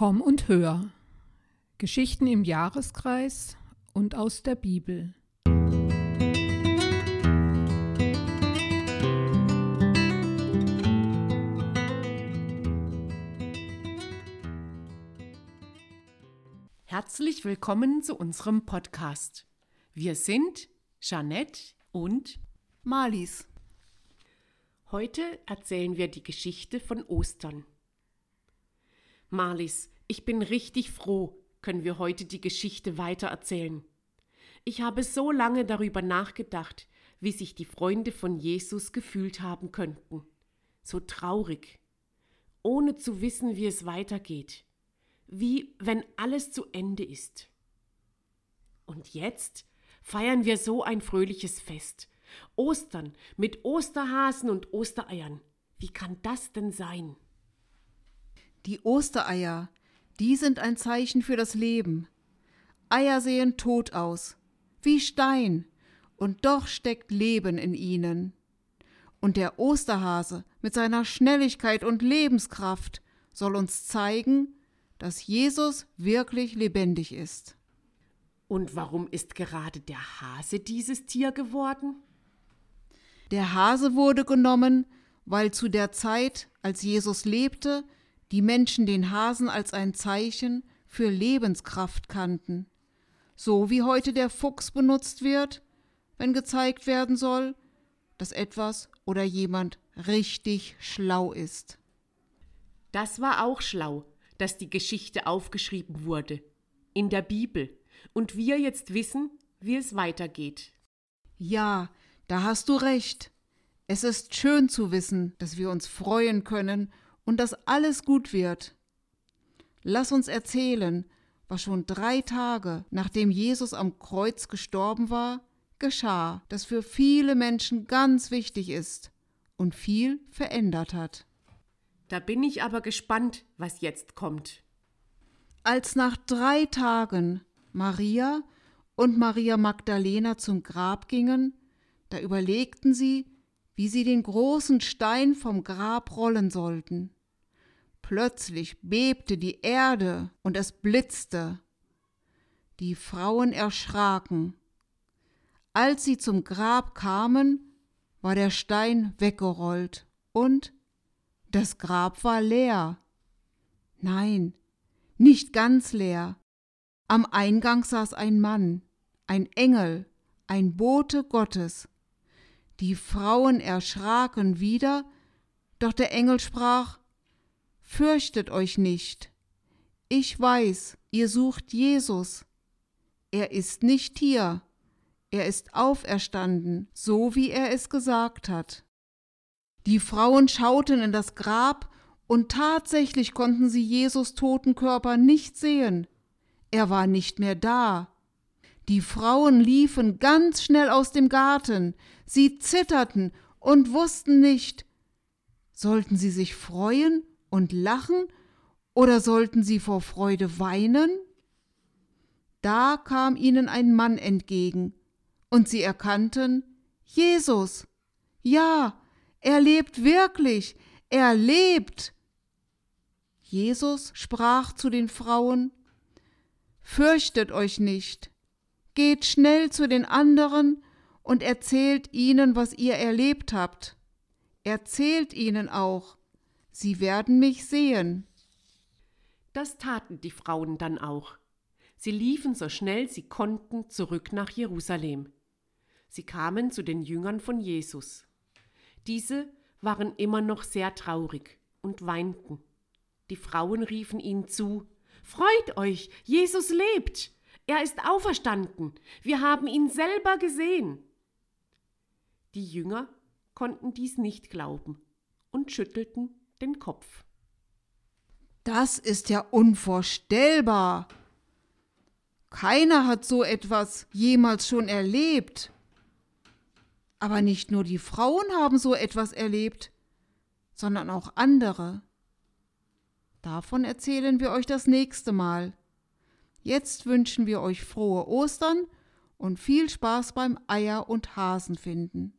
Komm und hör. Geschichten im Jahreskreis und aus der Bibel. Herzlich willkommen zu unserem Podcast. Wir sind Jeanette und Malis. Heute erzählen wir die Geschichte von Ostern. Marlies, ich bin richtig froh, können wir heute die Geschichte weitererzählen. Ich habe so lange darüber nachgedacht, wie sich die Freunde von Jesus gefühlt haben könnten. So traurig, ohne zu wissen, wie es weitergeht, wie wenn alles zu Ende ist. Und jetzt feiern wir so ein fröhliches Fest. Ostern mit Osterhasen und Ostereiern. Wie kann das denn sein? Die Ostereier, die sind ein Zeichen für das Leben. Eier sehen tot aus, wie Stein, und doch steckt Leben in ihnen. Und der Osterhase mit seiner Schnelligkeit und Lebenskraft soll uns zeigen, dass Jesus wirklich lebendig ist. Und warum ist gerade der Hase dieses Tier geworden? Der Hase wurde genommen, weil zu der Zeit, als Jesus lebte, die Menschen den Hasen als ein Zeichen für Lebenskraft kannten, so wie heute der Fuchs benutzt wird, wenn gezeigt werden soll, dass etwas oder jemand richtig schlau ist. Das war auch schlau, dass die Geschichte aufgeschrieben wurde, in der Bibel, und wir jetzt wissen, wie es weitergeht. Ja, da hast du recht. Es ist schön zu wissen, dass wir uns freuen können und dass alles gut wird. Lass uns erzählen, was schon drei Tage nachdem Jesus am Kreuz gestorben war, geschah, das für viele Menschen ganz wichtig ist und viel verändert hat. Da bin ich aber gespannt, was jetzt kommt. Als nach drei Tagen Maria und Maria Magdalena zum Grab gingen, da überlegten sie, wie sie den großen Stein vom Grab rollen sollten. Plötzlich bebte die Erde und es blitzte. Die Frauen erschraken. Als sie zum Grab kamen, war der Stein weggerollt und das Grab war leer. Nein, nicht ganz leer. Am Eingang saß ein Mann, ein Engel, ein Bote Gottes. Die Frauen erschraken wieder, doch der Engel sprach, Fürchtet euch nicht. Ich weiß, ihr sucht Jesus. Er ist nicht hier. Er ist auferstanden, so wie er es gesagt hat. Die Frauen schauten in das Grab und tatsächlich konnten sie Jesus toten Körper nicht sehen. Er war nicht mehr da. Die Frauen liefen ganz schnell aus dem Garten, sie zitterten und wussten nicht, sollten sie sich freuen und lachen oder sollten sie vor Freude weinen? Da kam ihnen ein Mann entgegen, und sie erkannten Jesus. Ja, er lebt wirklich, er lebt. Jesus sprach zu den Frauen Fürchtet euch nicht, geht schnell zu den anderen und erzählt ihnen, was ihr erlebt habt. Erzählt ihnen auch, Sie werden mich sehen. Das taten die Frauen dann auch. Sie liefen so schnell sie konnten zurück nach Jerusalem. Sie kamen zu den Jüngern von Jesus. Diese waren immer noch sehr traurig und weinten. Die Frauen riefen ihnen zu Freut euch, Jesus lebt. Er ist auferstanden. Wir haben ihn selber gesehen. Die Jünger konnten dies nicht glauben und schüttelten den Kopf. Das ist ja unvorstellbar. Keiner hat so etwas jemals schon erlebt. Aber nicht nur die Frauen haben so etwas erlebt, sondern auch andere. Davon erzählen wir euch das nächste Mal. Jetzt wünschen wir euch frohe Ostern und viel Spaß beim Eier und Hasen finden.